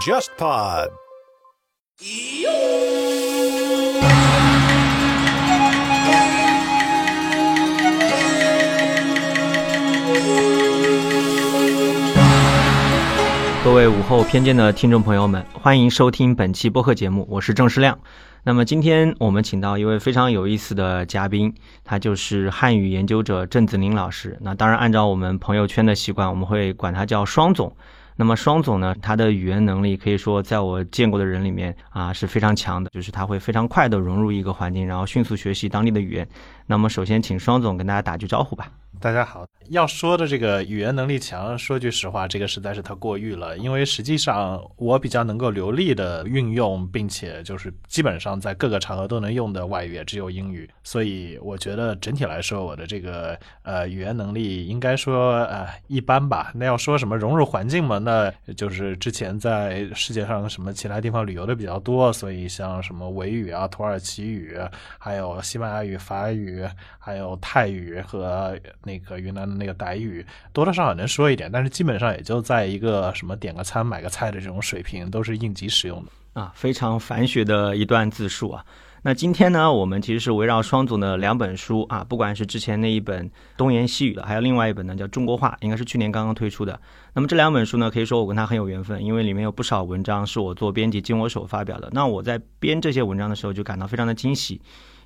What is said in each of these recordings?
JustPod。各位午后偏见的听众朋友们，欢迎收听本期播客节目，我是郑世亮。那么今天我们请到一位非常有意思的嘉宾，他就是汉语研究者郑子宁老师。那当然，按照我们朋友圈的习惯，我们会管他叫双总。那么双总呢，他的语言能力可以说在我见过的人里面啊是非常强的，就是他会非常快的融入一个环境，然后迅速学习当地的语言。那么首先请双总跟大家打句招呼吧。大家好，要说的这个语言能力强，说句实话，这个实在是太过誉了。因为实际上我比较能够流利的运用，并且就是基本上在各个场合都能用的外语也只有英语，所以我觉得整体来说，我的这个呃语言能力应该说呃一般吧。那要说什么融入环境嘛，那就是之前在世界上什么其他地方旅游的比较多，所以像什么维语啊、土耳其语，还有西班牙语、法语，还有泰语和。那个云南的那个傣语多多少少能说一点，但是基本上也就在一个什么点个餐买个菜的这种水平，都是应急使用的啊，非常繁学的一段自述啊。那今天呢，我们其实是围绕双总的两本书啊，不管是之前那一本《东言西语》的，还有另外一本呢叫《中国话》，应该是去年刚刚推出的。那么这两本书呢，可以说我跟他很有缘分，因为里面有不少文章是我做编辑经我手发表的。那我在编这些文章的时候，就感到非常的惊喜。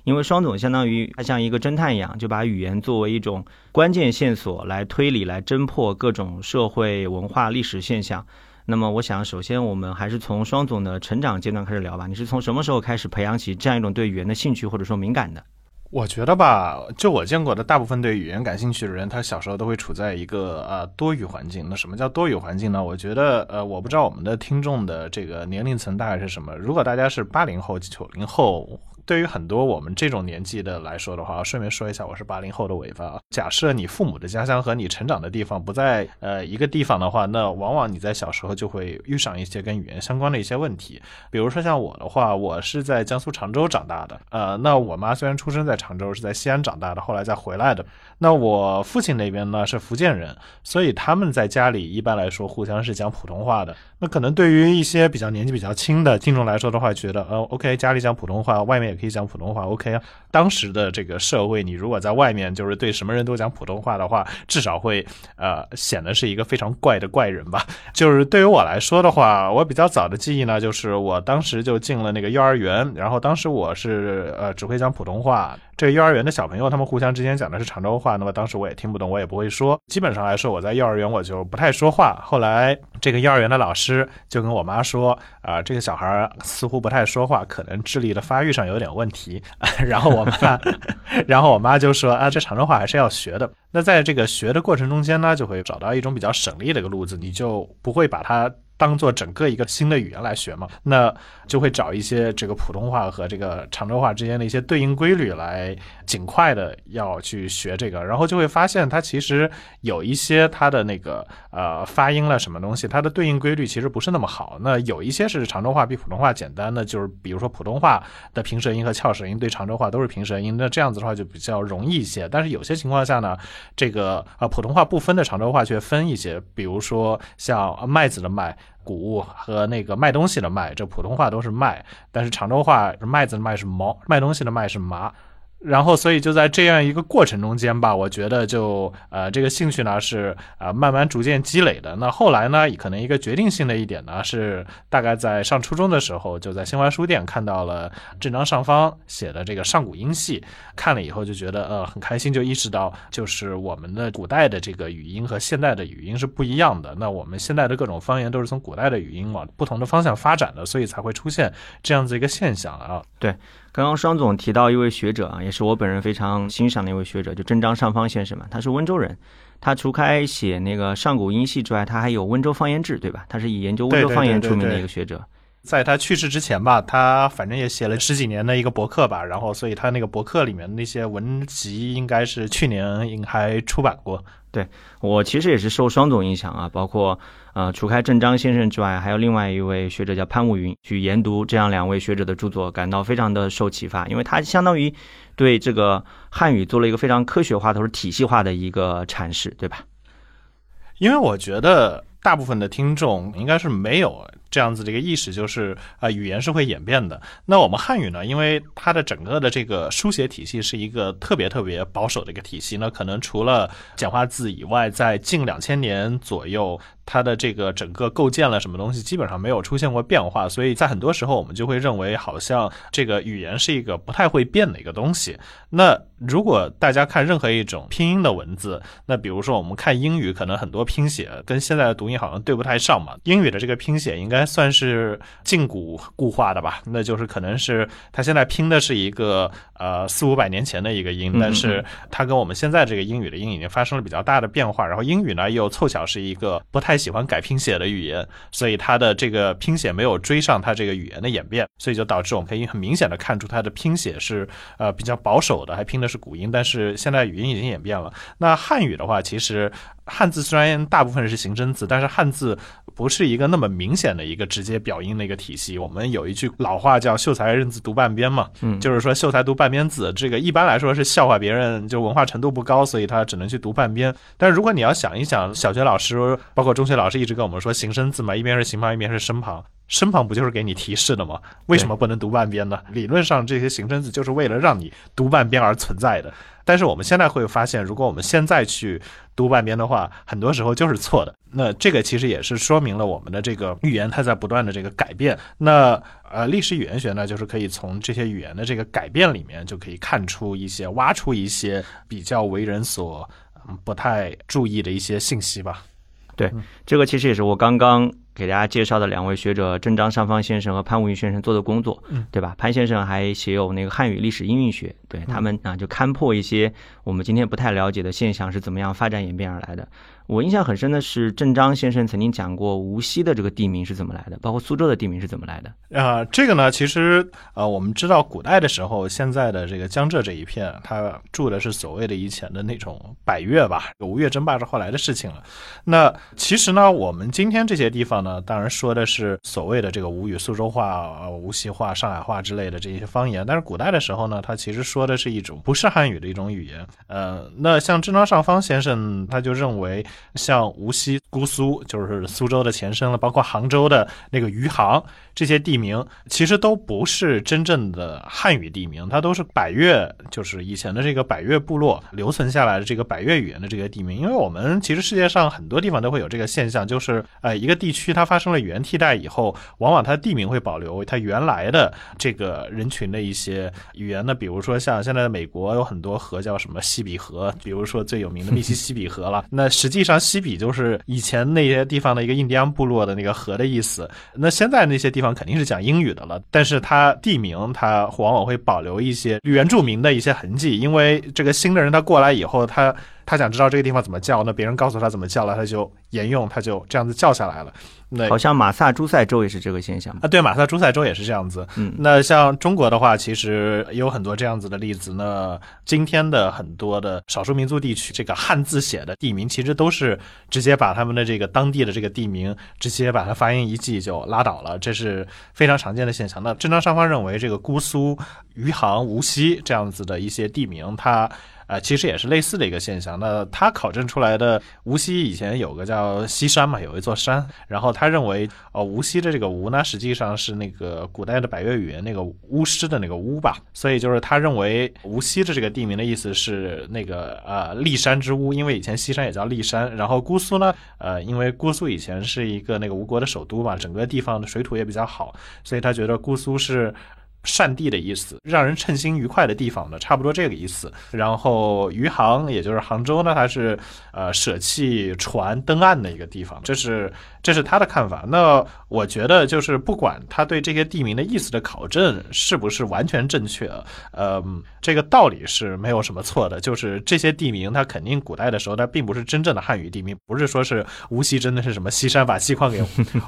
因为双总相当于他像一个侦探一样，就把语言作为一种关键线索来推理、来侦破各种社会文化历史现象。那么，我想首先我们还是从双总的成长阶段开始聊吧。你是从什么时候开始培养起这样一种对语言的兴趣或者说敏感的？我觉得吧，就我见过的大部分对语言感兴趣的人，他小时候都会处在一个呃多语环境。那什么叫多语环境呢？我觉得呃，我不知道我们的听众的这个年龄层大概是什么。如果大家是八零后、九零后。对于很多我们这种年纪的来说的话，顺便说一下，我是八零后的尾巴。假设你父母的家乡和你成长的地方不在呃一个地方的话，那往往你在小时候就会遇上一些跟语言相关的一些问题。比如说像我的话，我是在江苏常州长大的，呃，那我妈虽然出生在常州，是在西安长大的，后来再回来的。那我父亲那边呢是福建人，所以他们在家里一般来说互相是讲普通话的。可能对于一些比较年纪比较轻的听众来说的话，觉得呃，OK，家里讲普通话，外面也可以讲普通话，OK 啊。当时的这个社会，你如果在外面就是对什么人都讲普通话的话，至少会呃显得是一个非常怪的怪人吧。就是对于我来说的话，我比较早的记忆呢，就是我当时就进了那个幼儿园，然后当时我是呃只会讲普通话。这个幼儿园的小朋友，他们互相之间讲的是常州话，那么当时我也听不懂，我也不会说。基本上来说，我在幼儿园我就不太说话。后来这个幼儿园的老师就跟我妈说：“啊，这个小孩似乎不太说话，可能智力的发育上有点问题。”然后我妈，然后我妈就说：“啊，这常州话还是要学的。”那在这个学的过程中间呢，就会找到一种比较省力的一个路子，你就不会把它。当做整个一个新的语言来学嘛，那就会找一些这个普通话和这个常州话之间的一些对应规律来尽快的要去学这个，然后就会发现它其实有一些它的那个呃发音了什么东西，它的对应规律其实不是那么好。那有一些是常州话比普通话简单的，就是比如说普通话的平舌音和翘舌音对常州话都是平舌音，那这样子的话就比较容易一些。但是有些情况下呢，这个呃普通话不分的常州话却分一些，比如说像麦子的麦。谷物和那个卖东西的卖，这普通话都是卖，但是常州话麦子的麦是毛，卖东西的卖是麻。然后，所以就在这样一个过程中间吧，我觉得就呃，这个兴趣呢是啊慢慢逐渐积累的。那后来呢，可能一个决定性的一点呢是，大概在上初中的时候，就在新华书店看到了郑章上方写的这个上古音系，看了以后就觉得呃很开心，就意识到就是我们的古代的这个语音和现代的语音是不一样的。那我们现在的各种方言都是从古代的语音往不同的方向发展的，所以才会出现这样子一个现象啊。对。刚刚双总提到一位学者啊，也是我本人非常欣赏的一位学者，就郑章上方先生嘛。他是温州人，他除开写那个上古音系之外，他还有《温州方言志》，对吧？他是以研究温州方言出名的一个学者。在他去世之前吧，他反正也写了十几年的一个博客吧，然后所以他那个博客里面的那些文集，应该是去年应还出版过。对我其实也是受双总影响啊，包括呃，除开郑章先生之外，还有另外一位学者叫潘武云，去研读这样两位学者的著作，感到非常的受启发，因为他相当于对这个汉语做了一个非常科学化或者体系化的一个阐释，对吧？因为我觉得大部分的听众应该是没有这样子的一个意识，就是啊、语言是会演变的。那我们汉语呢，因为它的整个的这个书写体系是一个特别特别保守的一个体系，那可能除了简化字以外，在近两千年左右。它的这个整个构建了什么东西，基本上没有出现过变化，所以在很多时候我们就会认为，好像这个语言是一个不太会变的一个东西。那如果大家看任何一种拼音的文字，那比如说我们看英语，可能很多拼写跟现在的读音好像对不太上嘛。英语的这个拼写应该算是近古固化的吧，那就是可能是它现在拼的是一个呃四五百年前的一个音，但是它跟我们现在这个英语的音已经发生了比较大的变化。然后英语呢又凑巧是一个不太喜欢改拼写的语言，所以它的这个拼写没有追上它这个语言的演变，所以就导致我们可以很明显的看出它的拼写是呃比较保守的，还拼的是古音。但是现在语音已经演变了。那汉语的话，其实汉字虽然大部分是形声字，但是汉字不是一个那么明显的一个直接表音的一个体系。我们有一句老话叫“秀才认字读半边”嘛，嗯就是说秀才读半边字，这个一般来说是笑话别人就文化程度不高，所以他只能去读半边。但是如果你要想一想，小学老师包括中学老师一直跟我们说形声字嘛，一边是形旁，一边是声旁。身旁不就是给你提示的吗？为什么不能读半边呢？理论上这些形声字就是为了让你读半边而存在的。但是我们现在会发现，如果我们现在去读半边的话，很多时候就是错的。那这个其实也是说明了我们的这个语言它在不断的这个改变。那呃，历史语言学呢，就是可以从这些语言的这个改变里面，就可以看出一些、挖出一些比较为人所嗯不太注意的一些信息吧。对这个其实也是我刚刚给大家介绍的两位学者郑章上方先生和潘武云先生做的工作，嗯对吧？潘先生还写有那个汉语历史音韵学，对他们啊就勘破一些我们今天不太了解的现象是怎么样发展演变而来的。我印象很深的是郑章先生曾经讲过无锡的这个地名是怎么来的，包括苏州的地名是怎么来的。啊、这个呢，其实呃，我们知道古代的时候，现在的这个江浙这一片，它住的是所谓的以前的那种百越吧，吴越争霸是后来的事情了。那其实呢，我们今天这些地方呢，当然说的是所谓的这个吴语、苏州话、呃无锡话、上海话之类的这些方言，但是古代的时候呢，它其实说的是一种不是汉语的一种语言。呃，那像郑章上方先生他就认为，像无锡、姑苏就是苏州的前身了，包括杭州的那个余杭这些地名，其实都不是真正的汉语地名，它都是百越，就是以前的这个百越部落留存下来的这个百越语言的这个地名。因为我们其实世界上很多地方都会有这个现象，就是呃一个地区它发生了语言替代以后，往往它的地名会保留它原来的这个人群的一些语言呢，比如说像现在的美国有很多河叫什么西比河，比如说最有名的密西西比河了。那实际上西比就是以前那些地方的一个印第安部落的那个河的意思。那现在那些地方肯定是讲英语的了，但是它地名它往往会保留一些原住民的一些痕迹，因为这个新的人他过来以后，他他想知道这个地方怎么叫，那别人告诉他怎么叫了，他就沿用，他就这样子叫下来了。那好像马萨诸塞州也是这个现象吧。啊，对，马萨诸塞州也是这样子。嗯那像中国的话，其实也有很多这样子的例子。那今天的很多的少数民族地区，这个汉字写的地名，其实都是直接把他们的这个当地的这个地名，直接把它发音一记就拉倒了，这是非常常见的现象。那正常上方认为，这个姑苏、余杭、无锡这样子的一些地名，它。呃，其实也是类似的一个现象。那他考证出来的无锡以前有个叫西山嘛，有一座山，然后他认为，呃，无锡的这个吴呢，实际上是那个古代的百越语言那个巫师的那个巫吧，所以就是他认为无锡的这个地名的意思是那个呃骊山之巫，因为以前西山也叫骊山。然后姑苏呢，呃，因为姑苏以前是一个那个吴国的首都嘛，整个地方的水土也比较好，所以他觉得姑苏是。善地的意思，让人称心愉快的地方呢，差不多这个意思。然后余杭，也就是杭州呢，它是呃舍弃船登岸的一个地方，这是这是他的看法。那我觉得就是不管他对这些地名的意思的考证是不是完全正确，呃，这个道理是没有什么错的。就是这些地名，它肯定古代的时候它并不是真正的汉语地名，不是说是无锡真的是什么西山把西矿给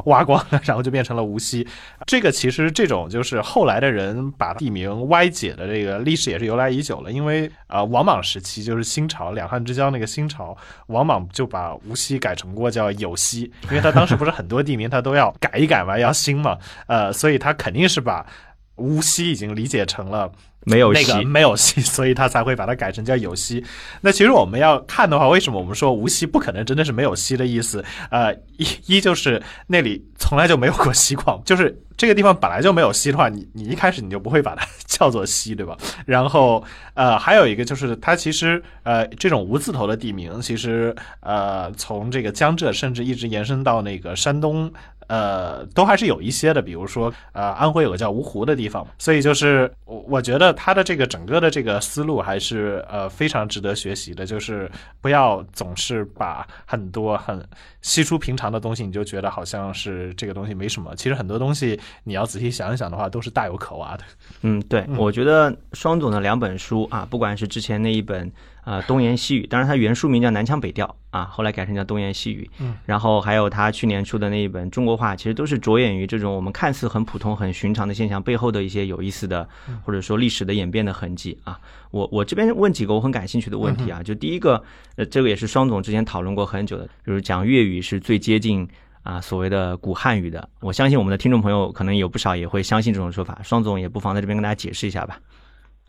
挖光了，然后就变成了无锡。这个其实这种就是后来的人把地名歪解的这个历史也是由来已久了，因为啊、呃王莽时期就是新朝两汉之交那个新朝，王莽就把无锡改成过叫有锡，因为他当时不是很多地名他都要改一改嘛，要新嘛，呃，所以他肯定是把。无锡已经理解成了没有锡那个没有锡，所以他才会把它改成叫有锡。那其实我们要看的话，为什么我们说无锡不可能真的是没有锡的意思？呃，一一就是那里从来就没有过锡矿，就是这个地方本来就没有锡的话，你你一开始你就不会把它叫做锡，对吧？然后呃，还有一个就是它其实呃这种无字头的地名，其实呃从这个江浙甚至一直延伸到那个山东。呃，都还是有一些的，比如说，呃，安徽有个叫芜湖的地方，所以就是我我觉得他的这个整个的这个思路还是呃非常值得学习的，就是不要总是把很多很稀疏平常的东西，你就觉得好像是这个东西没什么，其实很多东西你要仔细想一想的话，都是大有可挖的。嗯，对，我觉得双总的两本书啊，不管是之前那一本。啊，东言西语，当然它原书名叫南腔北调啊，后来改成叫东言西语。嗯，然后还有他去年出的那一本中国话，其实都是着眼于这种我们看似很普通、很寻常的现象背后的一些有意思的，或者说历史的演变的痕迹啊。我我这边问几个我很感兴趣的问题啊，就第一个，呃，这个也是双总之前讨论过很久的，就是讲粤语是最接近啊所谓的古汉语的。我相信我们的听众朋友可能有不少也会相信这种说法，双总也不妨在这边跟大家解释一下吧。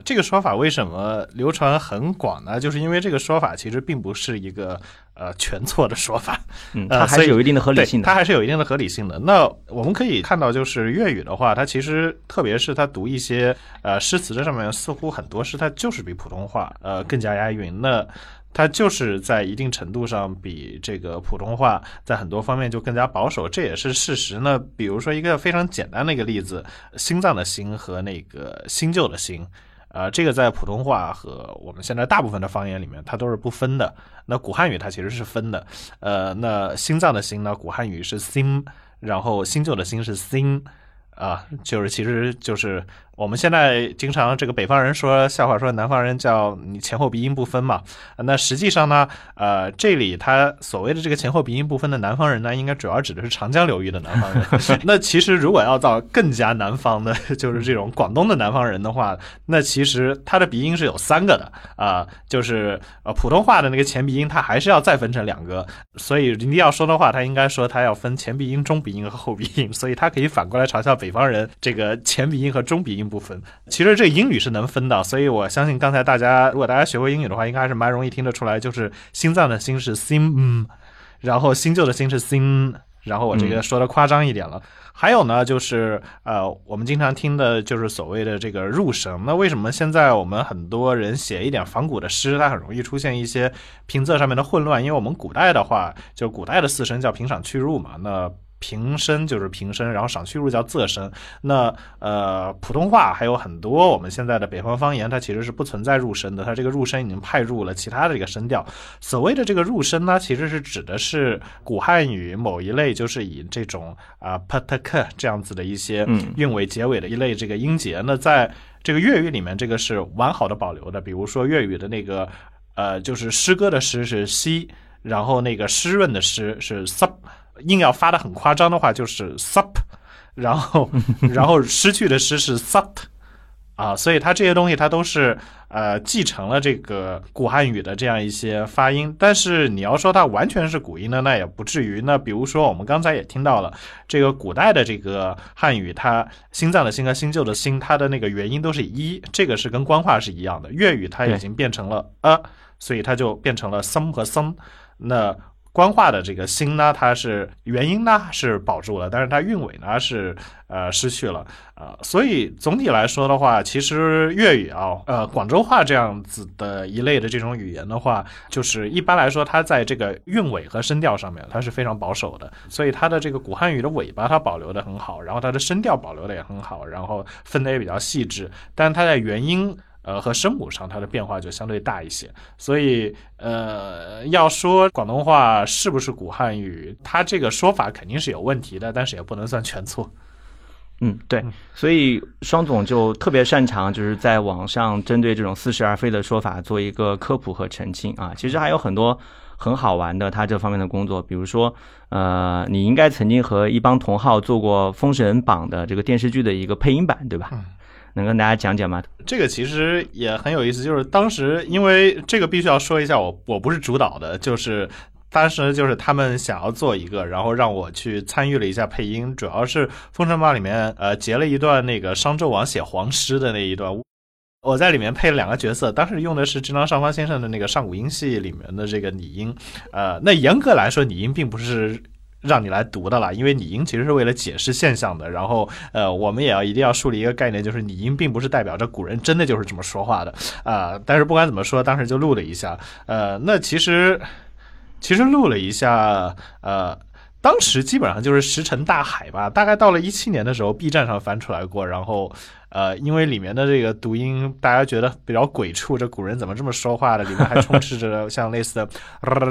这个说法为什么流传很广呢？就是因为这个说法其实并不是一个呃全错的说法，嗯，它还是有一定的合理性的，它还是有一定的合理性的。那我们可以看到，就是粤语的话，它其实特别是它读一些呃诗词这上面，似乎很多诗它就是比普通话呃更加押韵。那它就是在一定程度上比这个普通话在很多方面就更加保守，这也是事实呢。比如说一个非常简单的一个例子，心脏的心和那个新旧的新。啊，这个在普通话和我们现在大部分的方言里面，它都是不分的。那古汉语它其实是分的。呃，那心脏的心呢，古汉语是心，然后新旧的心是心，啊，就是其实就是。我们现在经常这个北方人说笑话，说南方人叫你前后鼻音不分嘛。那实际上呢，呃，这里他所谓的这个前后鼻音不分的南方人呢，应该主要指的是长江流域的南方人。那其实如果要到更加南方的，就是这种广东的南方人的话，那其实他的鼻音是有三个的啊，就是呃普通话的那个前鼻音，它还是要再分成两个。所以你要说的话，他应该说他要分前鼻音、中鼻音和后鼻音。所以他可以反过来嘲笑北方人这个前鼻音和中鼻音。部分其实这英语是能分的，所以我相信刚才大家如果大家学过英语的话，应该还是蛮容易听得出来，就是心脏的心是 sim，然后新旧的心是 sin，然后我这个说的夸张一点了。还有呢，就是呃，我们经常听的就是所谓的这个入声。那为什么现在我们很多人写一点仿古的诗，它很容易出现一些平仄上面的混乱？因为我们古代的话，就古代的四声叫平赏去入嘛，那。平声就是平声，然后赏去入叫仄声。那呃，普通话还有很多我们现在的北方方言，它其实是不存在入声的。它这个入声已经派入了其他的这个声调。所谓的这个入声呢，其实是指的是古汉语某一类，就是以这种啊 p t k 这样子的一些韵尾结尾的一类这个音节。那在这个粤语里面，这个是完好的保留的。比如说粤语的那个呃，就是诗歌的诗是西然后那个湿润的湿是 sup。硬要发的很夸张的话，就是 sup，然后 然后失去的失是 sut，啊，所以它这些东西它都是呃继承了这个古汉语的这样一些发音，但是你要说它完全是古音呢，那也不至于。那比如说我们刚才也听到了，这个古代的这个汉语，它心脏的心和新旧的新，它的那个元音都是一，这个是跟官话是一样的。粤语它已经变成了呃，所以它就变成了 some 和 some，那。官话的这个心呢，它是元音呢是保住了，但是它韵尾呢是呃失去了啊，所以总体来说的话，其实粤语啊，呃 广州话这样子的一类的这种语言的话，就是一般来说它在这个韵尾和声调上面它是非常保守的，所以它的这个古汉语的尾巴它保留的很好，然后它的声调保留的也很好，然后分的也比较细致，但它在元音。呃，和声母上它的变化就相对大一些，所以呃，要说广东话是不是古汉语，它这个说法肯定是有问题的，但是也不能算全错。嗯，对，所以双总就特别擅长就是在网上针对这种似是而非的说法做一个科普和澄清啊。其实还有很多很好玩的他这方面的工作，比如说呃，你应该曾经和一帮同号做过《封神榜》的这个电视剧的一个配音版，对吧？能跟大家讲讲吗？这个其实也很有意思，就是当时因为这个必须要说一下，我我不是主导的，就是当时就是他们想要做一个，然后让我去参与了一下配音，主要是《封神榜》里面呃截了一段那个商纣王写黄诗的那一段，我在里面配了两个角色，当时用的是智囊上方先生的那个上古音系里面的这个拟音，呃，那严格来说拟音并不是。让你来读的了，因为拟音其实是为了解释现象的。然后，呃，我们也要一定要树立一个概念，就是拟音并不是代表着古人真的就是这么说话的啊。但是不管怎么说，当时就录了一下。呃，那其实其实录了一下，呃，当时基本上就是石沉大海吧。大概到了一七年的时候，B 站上翻出来过，然后。呃，因为里面的这个读音，大家觉得比较鬼畜，这古人怎么这么说话的？里面还充斥着 像类似的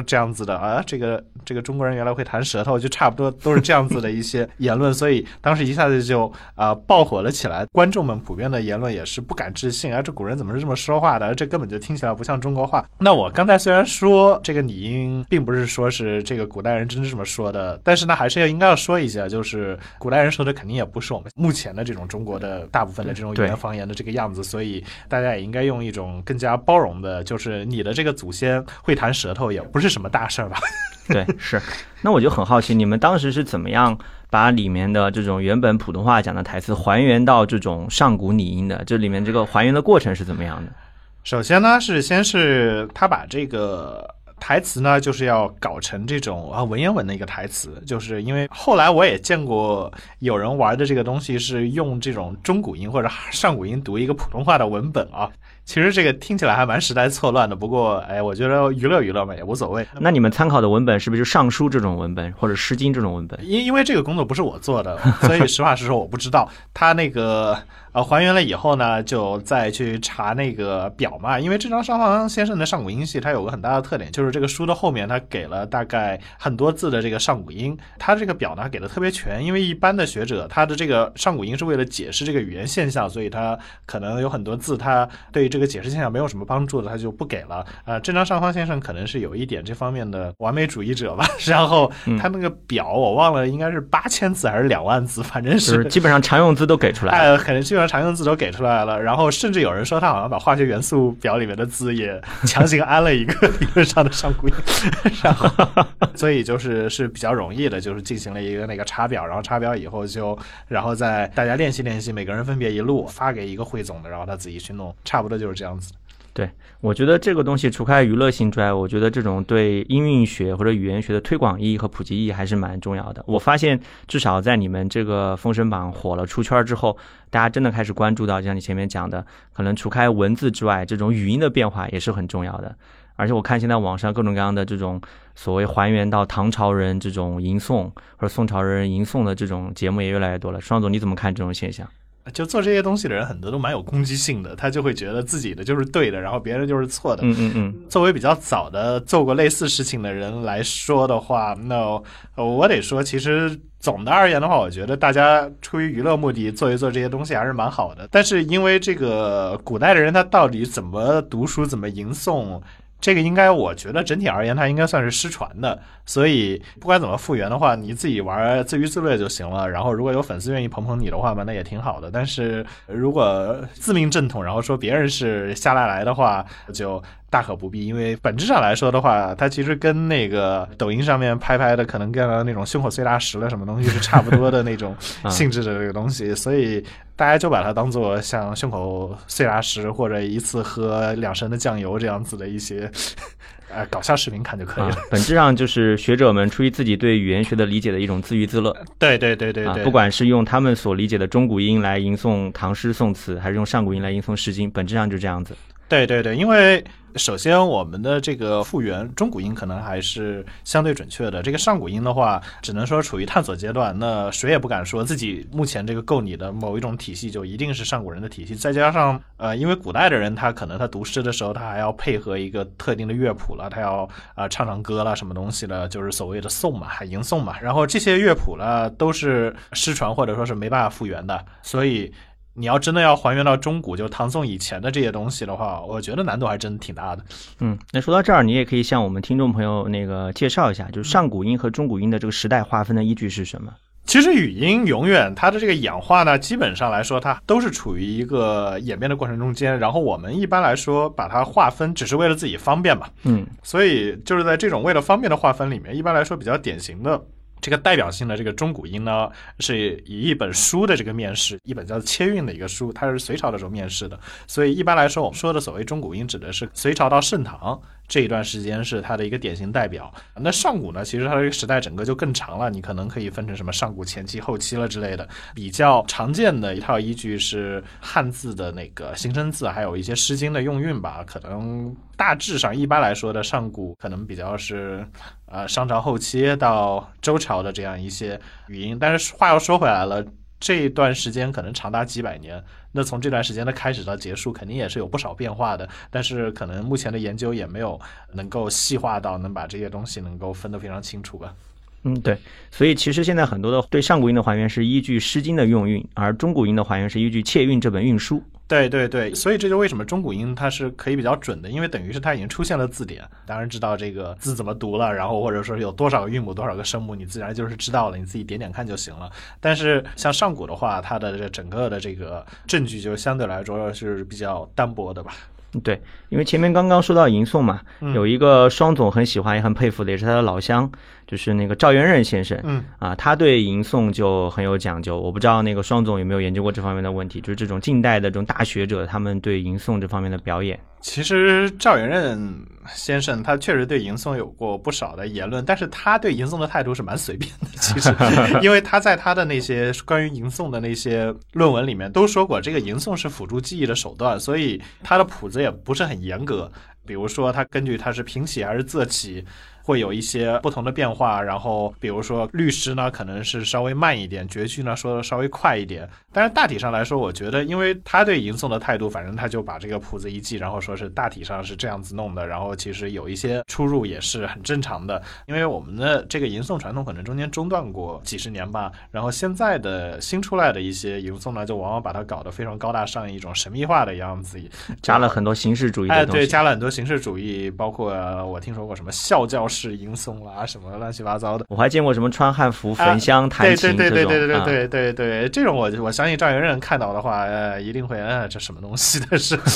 这样子的啊，这个这个中国人原来会弹舌头，就差不多都是这样子的一些 言论，所以当时一下子就啊爆火了起来。观众们普遍的言论也是不敢置信啊，这古人怎么是这么说话的？这根本就听起来不像中国话。那我刚才虽然说这个拟音并不是说是这个古代人真是这么说的，但是呢，还是要应该要说一下，就是古代人说的肯定也不是我们目前的这种中国的大部分。这种语言方言的这个样子，所以大家也应该用一种更加包容的，就是你的这个祖先会弹舌头，也不是什么大事儿吧？对，是。那我就很好奇，你们当时是怎么样把里面的这种原本普通话讲的台词还原到这种上古拟音的？这里面这个还原的过程是怎么样的？首先呢，是先是他把这个。台词呢，就是要搞成这种啊文言文的一个台词，就是因为后来我也见过有人玩的这个东西是用这种中古音或者上古音读一个普通话的文本啊。其实这个听起来还蛮时代错乱的，不过哎，我觉得娱乐娱乐嘛也无所谓。那你们参考的文本是不是就《尚书》这种文本，或者《诗经》这种文本？因因为这个工作不是我做的，所以实话实说我不知道他那个。呃，还原了以后呢，就再去查那个表嘛。因为这张上方先生的上古音系，它有个很大的特点，就是这个书的后面，它给了大概很多字的这个上古音。它这个表呢，给的特别全。因为一般的学者，他的这个上古音是为了解释这个语言现象，所以他可能有很多字，他对这个解释现象没有什么帮助的，他就不给了。呃，这张上方先生可能是有一点这方面的完美主义者吧。然后他那个表，我忘了应该是八千字还是两万字，反正是基本上常用字都给出来。哎，可能基本上。常用字都给出来了，然后甚至有人说他好像把化学元素表里面的字也强行安了一个 理论上的上古音，然后所以就是是比较容易的，就是进行了一个那个查表，然后查表以后就然后再大家练习练习，每个人分别一路发给一个汇总的，然后他自己去弄，差不多就就是这样子。对，我觉得这个东西除开娱乐性之外，我觉得这种对音韵学或者语言学的推广意义和普及意义还是蛮重要的。我发现，至少在你们这个《封神榜》火了出圈之后，大家真的开始关注到，就像你前面讲的，可能除开文字之外，这种语音的变化也是很重要的。而且我看现在网上各种各样的这种所谓还原到唐朝人这种吟诵或者宋朝人吟诵的这种节目也越来越多了。双总，你怎么看这种现象？就做这些东西的人很多都蛮有攻击性的，他就会觉得自己的就是对的，然后别人就是错的。嗯嗯嗯。作为比较早的做过类似事情的人来说的话，那我得说，其实总的而言的话，我觉得大家出于娱乐目的做一做这些东西还是蛮好的。但是因为这个古代的人他到底怎么读书、怎么吟诵？这个应该，我觉得整体而言，它应该算是失传的。所以不管怎么复原的话，你自己玩自娱自乐就行了。然后如果有粉丝愿意捧捧你的话嘛，那也挺好的。但是如果自命正统，然后说别人是下来来的话，就。大可不必，因为本质上来说的话，它其实跟那个抖音上面拍拍的，可能跟那种胸口碎大石了什么东西是差不多的那种性质的这个东西，所以大家就把它当做像胸口碎大石或者一次喝两升的酱油这样子的一些呃搞笑视频看就可以了。本质上就是学者们出于自己对语言学的理解的一种自娱自乐。对对对对对，不管是用他们所理解的中古音来吟诵唐诗宋词，还是用上古音来吟诵诗经，本质上就这样子。对对对，因为首先我们的这个复原中古音可能还是相对准确的，这个上古音的话，只能说处于探索阶段。那谁也不敢说自己目前这个够你的某一种体系就一定是上古人的体系。再加上呃，因为古代的人他可能他读诗的时候他还要配合一个特定的乐谱了，他要啊唱唱歌了什么东西的，就是所谓的诵嘛，还吟诵嘛。然后这些乐谱呢都是失传或者说是没办法复原的，所以。你要真的要还原到中古，就唐宋以前的这些东西的话，我觉得难度还真的挺大的。嗯，那说到这儿，你也可以向我们听众朋友那个介绍一下，就是上古音和中古音的这个时代划分的依据是什么？其实语音永远它的这个演化呢，基本上来说，它都是处于一个演变的过程中间。然后我们一般来说把它划分，只是为了自己方便嘛。嗯，所以就是在这种为了方便的划分里面，一般来说比较典型的。这个代表性的这个中古音呢，是以一本书的这个面试，一本叫《切韵》的一个书，它是隋朝的时候面试的。所以一般来说，我们说的所谓中古音，指的是隋朝到盛唐这一段时间是它的一个典型代表。那上古呢，其实它这个时代整个就更长了，你可能可以分成什么上古前期、后期了之类的。比较常见的一套依据是汉字的那个形声字，还有一些《诗经》的用韵吧。可能大致上一般来说的上古可能比较是。呃，商朝后期到周朝的这样一些语音，但是话又说回来了，这一段时间可能长达几百年，那从这段时间的开始到结束，肯定也是有不少变化的。但是可能目前的研究也没有能够细化到能把这些东西能够分得非常清楚吧。嗯，对，所以其实现在很多的对上古音的还原是依据《诗经》的用韵，而中古音的还原是依据《切韵》这本韵书。对对对，所以这就为什么中古音它是可以比较准的，因为等于是它已经出现了字典，当然知道这个字怎么读了，然后或者说有多少个韵母、多少个声母，你自然就是知道了，你自己点点看就行了。但是像上古的话，它的这整个的这个证据就相对来说是比较单薄的吧。对，因为前面刚刚说到吟诵嘛，有一个双总很喜欢也很佩服的，也是他的老乡，就是那个赵元任先生。嗯啊，他对吟诵就很有讲究。我不知道那个双总有没有研究过这方面的问题，就是这种近代的这种大学者，他们对吟诵这方面的表演。其实赵元任先生他确实对吟诵有过不少的言论，但是他对吟诵的态度是蛮随便的。其实，因为他在他的那些关于吟诵的那些论文里面都说过，这个吟诵是辅助记忆的手段，所以他的谱子也不是很严格。比如说，他根据他是平起还是仄起。会有一些不同的变化，然后比如说律师呢，可能是稍微慢一点，绝句呢说的稍微快一点。但是大体上来说，我觉得，因为他对吟诵的态度，反正他就把这个谱子一记，然后说是大体上是这样子弄的。然后其实有一些出入也是很正常的，因为我们的这个吟诵传统可能中间中断过几十年吧。然后现在的新出来的一些吟诵呢，就往往把它搞得非常高大上，一种神秘化的样子，加了很多形式主义的东西。哎，对，加了很多形式主义，包括我听说过什么孝教式迎送啦，什么乱七八糟的。我还见过什么穿汉服焚香弹琴这种。对对对对对对对对，这种我我相信赵元任看到的话，呃，一定会呃，这什么东西的是。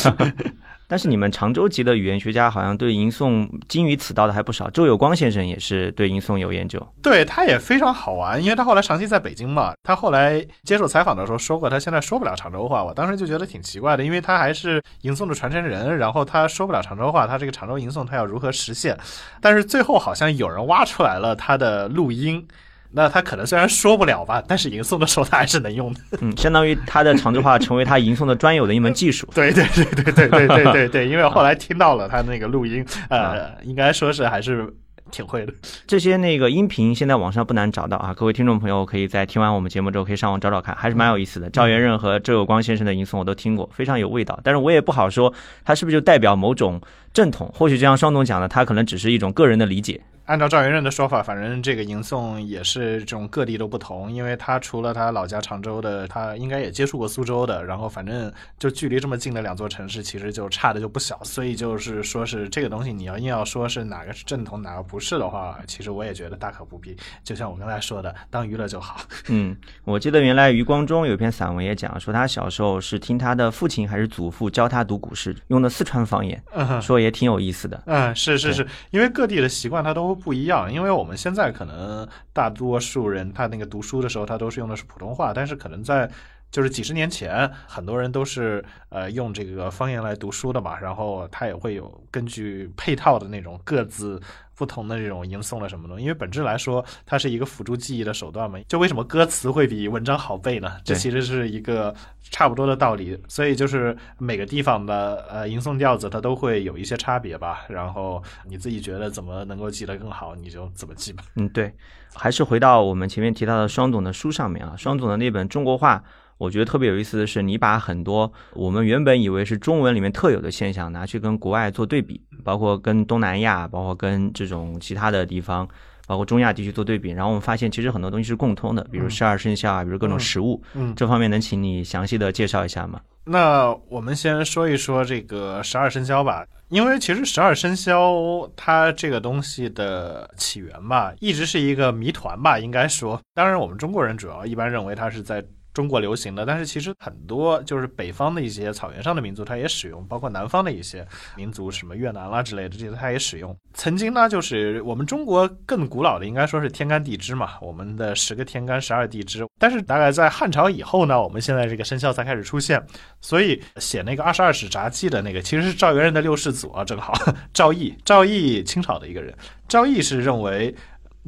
但是你们常州籍的语言学家好像对吟诵精于此道的还不少。周有光先生也是对吟诵有研究，对他也非常好玩，因为他后来长期在北京嘛。他后来接受采访的时候说过，他现在说不了常州话。我当时就觉得挺奇怪的，因为他还是吟诵的传承人，然后他说不了常州话，他这个常州吟诵他要如何实现？但是最后好像有人挖出来了他的录音。那他可能虽然说不了吧，但是吟诵的时候他还是能用的。嗯，相当于他的常州话成为他吟诵的专有的一门技术。对对对对对对对对对，因为后来听到了他那个录音，呃，应该说是还是挺会的。这些那个音频现在网上不难找到啊，各位听众朋友可以在听完我们节目之后可以上网找找看，还是蛮有意思的。赵元任和周有光先生的吟诵我都听过，非常有味道。但是我也不好说他是不是就代表某种正统，或许就像双总讲的，他可能只是一种个人的理解。按照赵元任的说法，反正这个吟诵也是这种各地都不同，因为他除了他老家常州的，他应该也接触过苏州的，然后反正就距离这么近的两座城市，其实就差的就不小，所以就是说是这个东西，你要硬要说是哪个是正统，哪个不是的话，其实我也觉得大可不必。就像我刚才说的，当娱乐就好。嗯，我记得原来余光中有一篇散文也讲说，他小时候是听他的父亲还是祖父教他读古诗，用的四川方言，说也挺有意思的。嗯，是是是，因为各地的习惯他都。不一样，因为我们现在可能大多数人他那个读书的时候，他都是用的是普通话，但是可能在就是几十年前，很多人都是呃用这个方言来读书的嘛，然后他也会有根据配套的那种各自。不同的这种吟诵的什么东西？因为本质来说，它是一个辅助记忆的手段嘛。就为什么歌词会比文章好背呢？这其实是一个差不多的道理。所以就是每个地方的呃吟诵调子，它都会有一些差别吧。然后你自己觉得怎么能够记得更好，你就怎么记吧。嗯，对。还是回到我们前面提到的双总的书上面啊，双总的那本中国画。我觉得特别有意思的是，你把很多我们原本以为是中文里面特有的现象拿去跟国外做对比，包括跟东南亚，包括跟这种其他的地方，包括中亚地区做对比，然后我们发现其实很多东西是共通的，比如十二生肖啊，比如各种食物，嗯，这方面能请你详细的介绍一下吗？那我们先说一说这个十二生肖吧。因为其实十二生肖它这个东西的起源吧，一直是一个谜团吧，应该说。当然，我们中国人主要一般认为它是在。中国流行的，但是其实很多就是北方的一些草原上的民族，它也使用，包括南方的一些民族，什么越南啦之类的，这些它也使用。曾经呢，就是我们中国更古老的，应该说是天干地支嘛，我们的十个天干、十二地支。但是大概在汉朝以后呢，我们现在这个生肖才开始出现，所以写那个二十二史札记的那个，其实是赵元任的六世祖啊，正好赵毅，赵毅 清朝的一个人，赵毅是认为。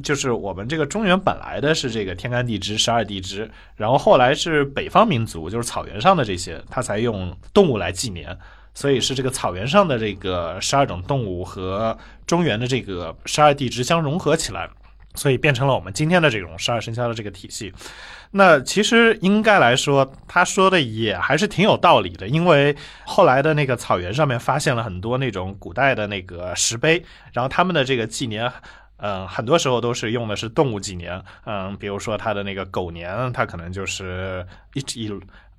就是我们这个中原本来的是这个天干地支十二地支，然后后来是北方民族，就是草原上的这些，他才用动物来纪年，所以是这个草原上的这个十二种动物和中原的这个十二地支相融合起来，所以变成了我们今天的这种十二生肖的这个体系。那其实应该来说，他说的也还是挺有道理的，因为后来的那个草原上面发现了很多那种古代的那个石碑，然后他们的这个纪年。嗯，很多时候都是用的是动物纪年，嗯，比如说它的那个狗年，它可能就是一一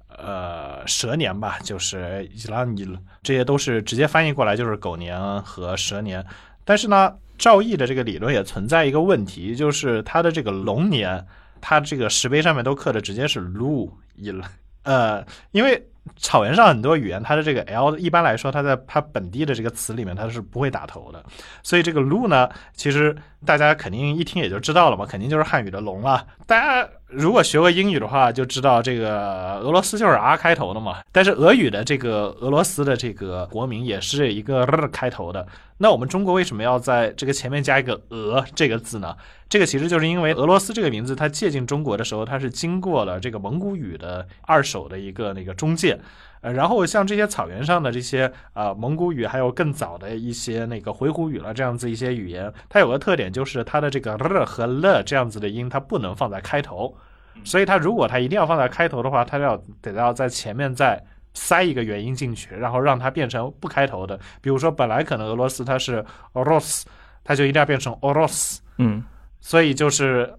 呃蛇年吧，就是伊拉尼，这些都是直接翻译过来就是狗年和蛇年。但是呢，赵毅的这个理论也存在一个问题，就是他的这个龙年，它这个石碑上面都刻的直接是鹿伊了，呃，因为。草原上很多语言，它的这个 l 一般来说，它在它本地的这个词里面，它是不会打头的。所以这个鹿呢，其实大家肯定一听也就知道了嘛，肯定就是汉语的龙了。大家如果学过英语的话，就知道这个俄罗斯就是 R 开头的嘛。但是俄语的这个俄罗斯的这个国名也是一个 R 开头的。那我们中国为什么要在这个前面加一个俄这个字呢？这个其实就是因为俄罗斯这个名字，它借鉴中国的时候，它是经过了这个蒙古语的二手的一个那个中介。呃，然后像这些草原上的这些啊蒙古语，还有更早的一些那个回鹘语了这样子一些语言，它有个特点就是它的这个 r 和 l 这样子的音，它不能放在开头。所以它如果它一定要放在开头的话，它要得要在前面再塞一个元音进去，然后让它变成不开头的。比如说本来可能俄罗斯它是 oros，它就一定要变成 oros。嗯，所以就是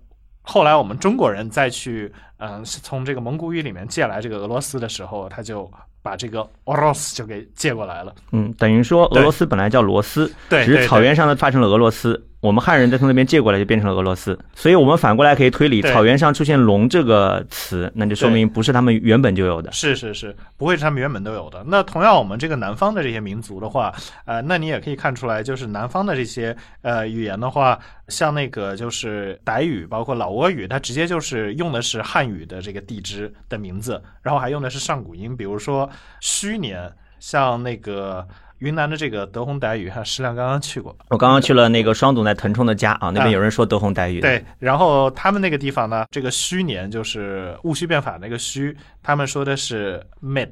后来我们中国人再去嗯从这个蒙古语里面借来这个俄罗斯的时候，他就。把这个俄罗斯就给借过来了，嗯，等于说俄罗斯本来叫罗斯，对，只是草原上的发成了俄罗斯。我们汉人再从那边借过来，就变成了俄罗斯。所以，我们反过来可以推理，草原上出现“龙”这个词，那就说明不是他们原本就有的。是是是，不会是他们原本都有的。那同样，我们这个南方的这些民族的话，呃，那你也可以看出来，就是南方的这些呃语言的话，像那个就是傣语，包括老挝语，它直接就是用的是汉语的这个地支的名字，然后还用的是上古音，比如说虚年，像那个。云南的这个德宏傣语，哈，石亮刚刚去过。我刚刚去了那个双总在腾冲的家啊，那边有人说德宏傣语。对，然后他们那个地方呢，这个戌年就是戊戌变法那个戌，他们说的是 mid。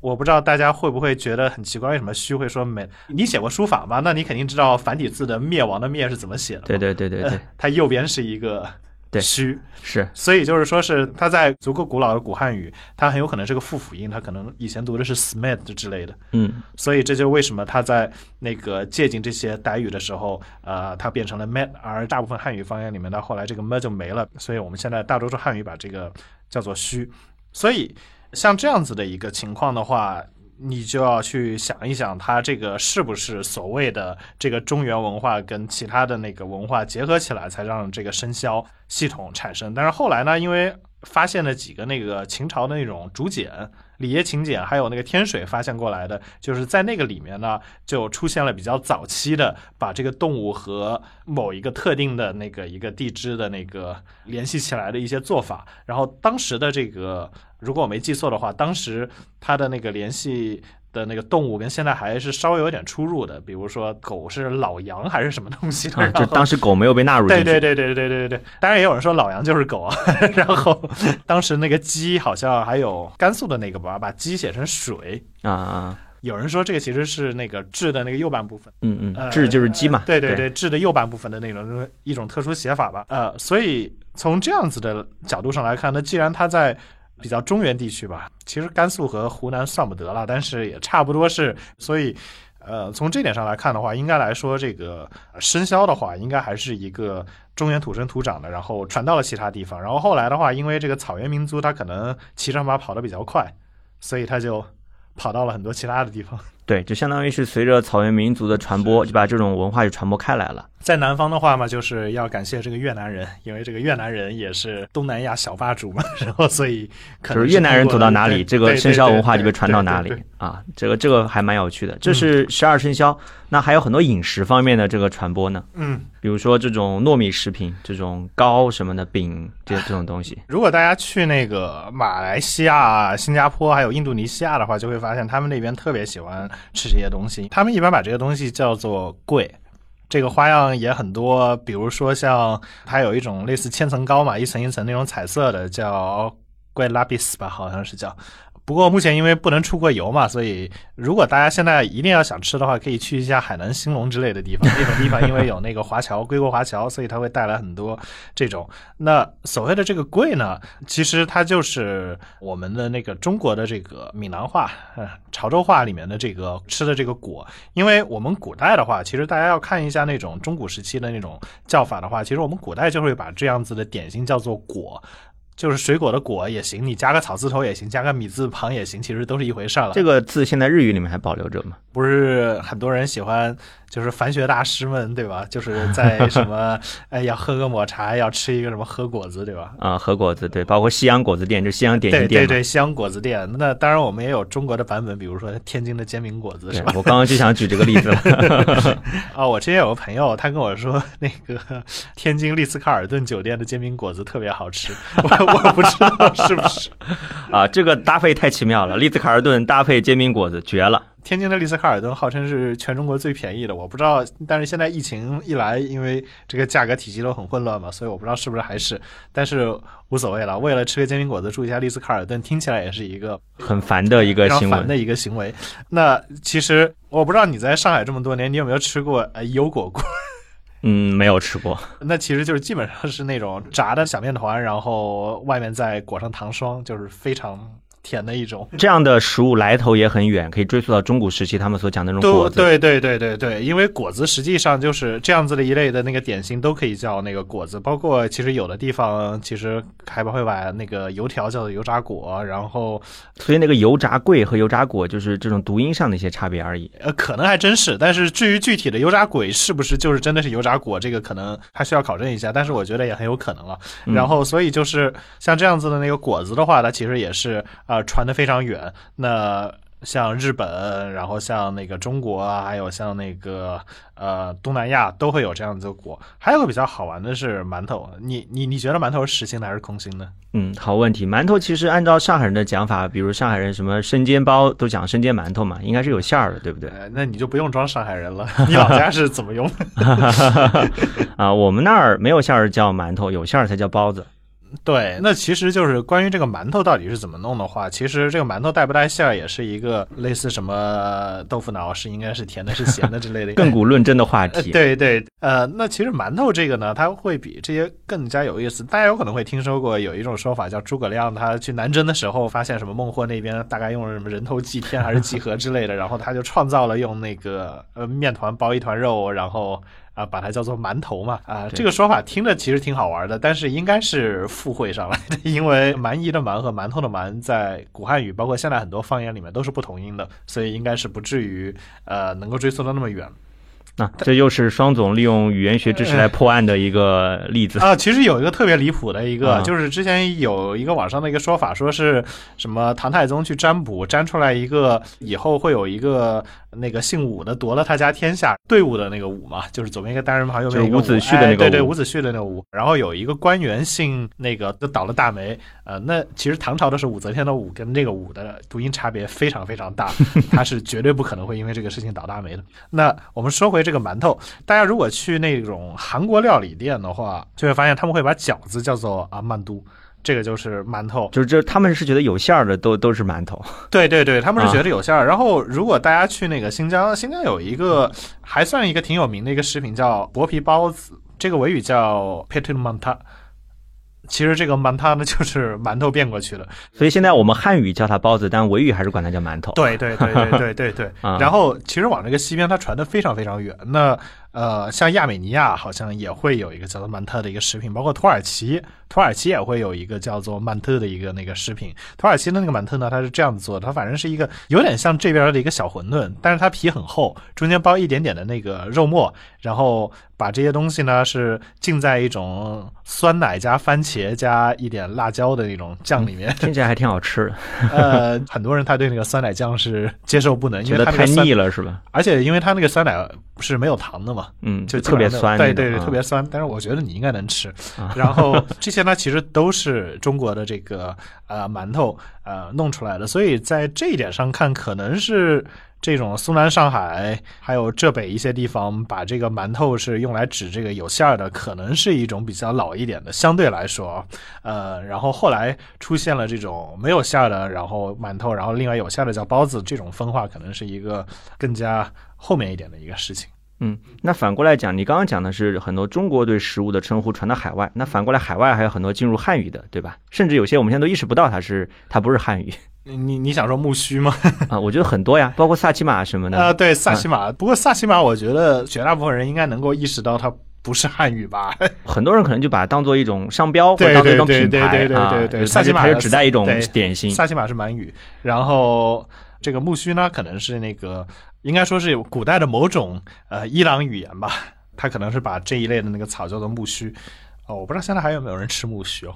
我不知道大家会不会觉得很奇怪，为什么戌会说 mid？你写过书法吗？那你肯定知道繁体字的灭亡的灭是怎么写的。对对对对对，它右边是一个。对，虚。是，所以就是说是它在足够古老的古汉语，它很有可能是个复辅音，它可能以前读的是 smith 之类的，嗯，所以这就为什么它在那个借鉴这些傣语的时候，呃，它变成了 met，而大部分汉语方言里面到后来这个 m 就没了，所以我们现在大多数汉语把这个叫做虚，所以像这样子的一个情况的话。你就要去想一想，它这个是不是所谓的这个中原文化跟其他的那个文化结合起来，才让这个生肖系统产生。但是后来呢，因为发现了几个那个秦朝的那种竹简、里耶秦简，还有那个天水发现过来的，就是在那个里面呢，就出现了比较早期的把这个动物和某一个特定的那个一个地支的那个联系起来的一些做法。然后当时的这个。如果我没记错的话，当时他的那个联系的那个动物跟现在还是稍微有点出入的，比如说狗是老羊还是什么东西的、啊，就当时狗没有被纳入进去。对对对对对对对对，当然也有人说老羊就是狗啊。然后 当时那个鸡好像还有甘肃的那个吧，把鸡写成水啊。有人说这个其实是那个“雉”的那个右半部分，嗯嗯，“雉、”就是鸡嘛，对对对，“雉”的右半部分的那种一种特殊写法吧，呃，所以从这样子的角度上来看，那既然它在比较中原地区吧，其实甘肃和湖南算不得了，但是也差不多是。所以，呃，从这点上来看的话，应该来说，这个生肖的话，应该还是一个中原土生土长的，然后传到了其他地方。然后后来的话，因为这个草原民族他可能骑上马跑得比较快，所以他就跑到了很多其他的地方。对，就相当于是随着草原民族的传播，就把这种文化就传播开来了。在南方的话嘛，就是要感谢这个越南人，因为这个越南人也是东南亚小霸主嘛，然后所以可能就是越南人走到哪里，这个生肖文化就被传到哪里啊。这个这个还蛮有趣的。这是十二生肖，那还有很多饮食方面的这个传播呢，嗯，比如说这种糯米食品、这种糕什么的饼这这种东西。如果大家去那个马来西亚、新加坡还有印度尼西亚的话，就会发现他们那边特别喜欢吃这些东西。他们一般把这个东西叫做贵。这个花样也很多，比如说像它有一种类似千层糕嘛，一层一层那种彩色的，叫贵拉比斯吧，好像是叫。不过目前因为不能出国游嘛，所以如果大家现在一定要想吃的话，可以去一下海南兴隆之类的地方。那种地方因为有那个华侨归国华侨，所以它会带来很多这种。那所谓的这个贵呢，其实它就是我们的那个中国的这个闽南话、呃潮州话里面的这个吃的这个果。因为我们古代的话，其实大家要看一下那种中古时期的那种叫法的话，其实我们古代就会把这样子的点心叫做果。就是水果的果也行，你加个草字头也行，加个米字旁也行，其实都是一回事儿了。这个字现在日语里面还保留着吗？不是很多人喜欢，就是凡学大师们，对吧？就是在什么，哎，要喝个抹茶，要吃一个什么喝果子，对吧？啊，喝果子对，包括西洋果子店，就西洋点心店对。对对，西洋果子店。那当然，我们也有中国的版本，比如说天津的煎饼果子，对是吧？我刚刚就想举这个例子了。啊，我之前有个朋友，他跟我说，那个天津丽思卡尔顿酒店的煎饼果子特别好吃，我 我不知道是不是。啊，这个搭配太奇妙了，丽兹卡尔顿搭配煎饼果子，绝了。天津的丽思卡尔顿号称是全中国最便宜的，我不知道，但是现在疫情一来，因为这个价格体系都很混乱嘛，所以我不知道是不是还是，但是无所谓了。为了吃个煎饼果子住一下丽思卡尔顿，听起来也是一个很烦的一个行为。烦的一个行为。那其实我不知道你在上海这么多年，你有没有吃过呃油果果？嗯，没有吃过。那其实就是基本上是那种炸的小面团，然后外面再裹上糖霜，就是非常甜的一种。这样的食物来头也很远，可以追溯到中古时期他们所讲的那种果子。对对对对对，因为果子实际上就是这样子的一类的那个点心都可以叫那个果子，包括其实有的地方其实还会把那个油条叫做油炸果，然后所以那个油炸桂和油炸果就是这种读音上的一些差别而已。呃可能还真是，但是至于具体的油炸鬼是不是就是真的是油炸果，这个可能还需要考证一下，但是我觉得也很有可能了。嗯然后所以就是像这样子的那个果子的话，它其实也是呃传的非常远。那像日本，然后像那个中国啊，还有像那个呃东南亚都会有这样子的果。还有个比较好玩的是馒头，你你你觉得馒头是实心的还是空心的？嗯，好问题。馒头其实按照上海人的讲法，比如上海人什么生煎包都讲生煎馒头嘛，应该是有馅儿的，对不对？呃，那你就不用装上海人了，你老家是怎么用的？啊，我们那儿没有馅儿叫馒头，有馅儿才叫包子。对，那其实就是关于这个馒头到底是怎么弄的话，其实这个馒头带不带馅儿也是一个类似什么豆腐脑是应该是甜的，是咸的之类的 亘古论争的话呃，题。对对，呃，那其实馒头这个呢，它会比这些更加有意思。大家有可能会听说过有一种说法，叫诸葛亮他去南征的时候，发现什么孟获那边大概用了什么人头祭天还是祭河之类的，然后他就创造了用那个呃面团包一团肉，然后。啊，把它叫做馒头嘛，啊，这个说法听着其实挺好玩的，但是应该是附会上来的，因为蛮夷的蛮和馒头的馒在古汉语，包括现在很多方言里面都是不同音的，所以应该是不至于呃能够追溯到那么远。那、这又是双总利用语言学知识来破案的一个例子。啊，其实有一个特别离谱的一个，啊就是之前有一个网上的一个说法，说是什么唐太宗去占卜，占出来一个以后会有一个那个姓武的夺了他家天下，队伍的那个武嘛，就是左边一个单人旁，右边一个就是伍子胥的那个哎、对对，伍伍子胥的那个武。然后有一个官员姓那个就倒了大霉，呃，那其实唐朝的是武则天的武跟这个武的读音差别非常非常大，他是绝对不可能会因为这个事情倒大霉的。那我们说回这个馒头，大家如果去那种韩国料理店的话，就会发现他们会把饺子叫做啊曼都，这个就是馒头。就是这，他们是觉得有馅儿的 都都是馒头。对对对，他们是觉得有馅儿。然后如果大家去那个新疆，新疆有一个还算一个挺有名的一个食品叫薄皮包子，这个维语叫 p e t u manta。其实这个 manta 呢就是馒头变过去的。所以现在我们汉语叫它包子，但维语还是管它叫馒头。对对对对对对对。啊然后其实往这个西边它传的非常非常远。那呃，像亚美尼亚好像也会有一个叫做曼特的一个食品，包括土耳其，土耳其也会有一个叫做曼特的一个那个食品。土耳其的那个曼特呢，它是这样子做的，它反正是一个有点像这边的一个小馄饨，但是它皮很厚，中间包一点点的那个肉末，然后把这些东西呢是浸在一种酸奶加番茄加一点辣椒的那种酱里面。听起来还挺好吃的，呃，很多人他对那个酸奶酱是接受不能，因为它太腻了是吧？而且因为它那个酸奶是没有糖的嘛，嗯，就特别酸对对对，特别酸。但是我觉得你应该能吃。啊然后这些呢，其实都是中国的这个呃馒头呃弄出来的，所以在这一点上看，可能是。这种苏南、上海还有浙北一些地方，把这个馒头是用来指这个有馅儿的，可能是一种比较老一点的，相对来说，呃，然后后来出现了这种没有馅儿的，然后馒头，然后另外有馅儿的叫包子，这种分化可能是一个更加后面一点的一个事情。嗯，那反过来讲，你刚刚讲的是很多中国对食物的称呼传到海外，那反过来海外还有很多进入汉语的，对吧？甚至有些我们现在都意识不到它是它不是汉语 你你你想说木须吗？啊，我觉得很多呀，包括萨琪玛什么的。啊，对，萨琪玛。不过萨琪玛，我觉得绝大部分人应该能够意识到它不是汉语吧？很多人可能就把它当做一种商标，或者当做一种品牌对对对萨琪玛是指代一种对点心。萨琪玛是满语，然后这个木须呢，可能是那个应该说是古代的某种呃伊朗语言吧，它可能是把这一类的那个草叫做木须。哦，我不知道现在还有没有人吃木须哦，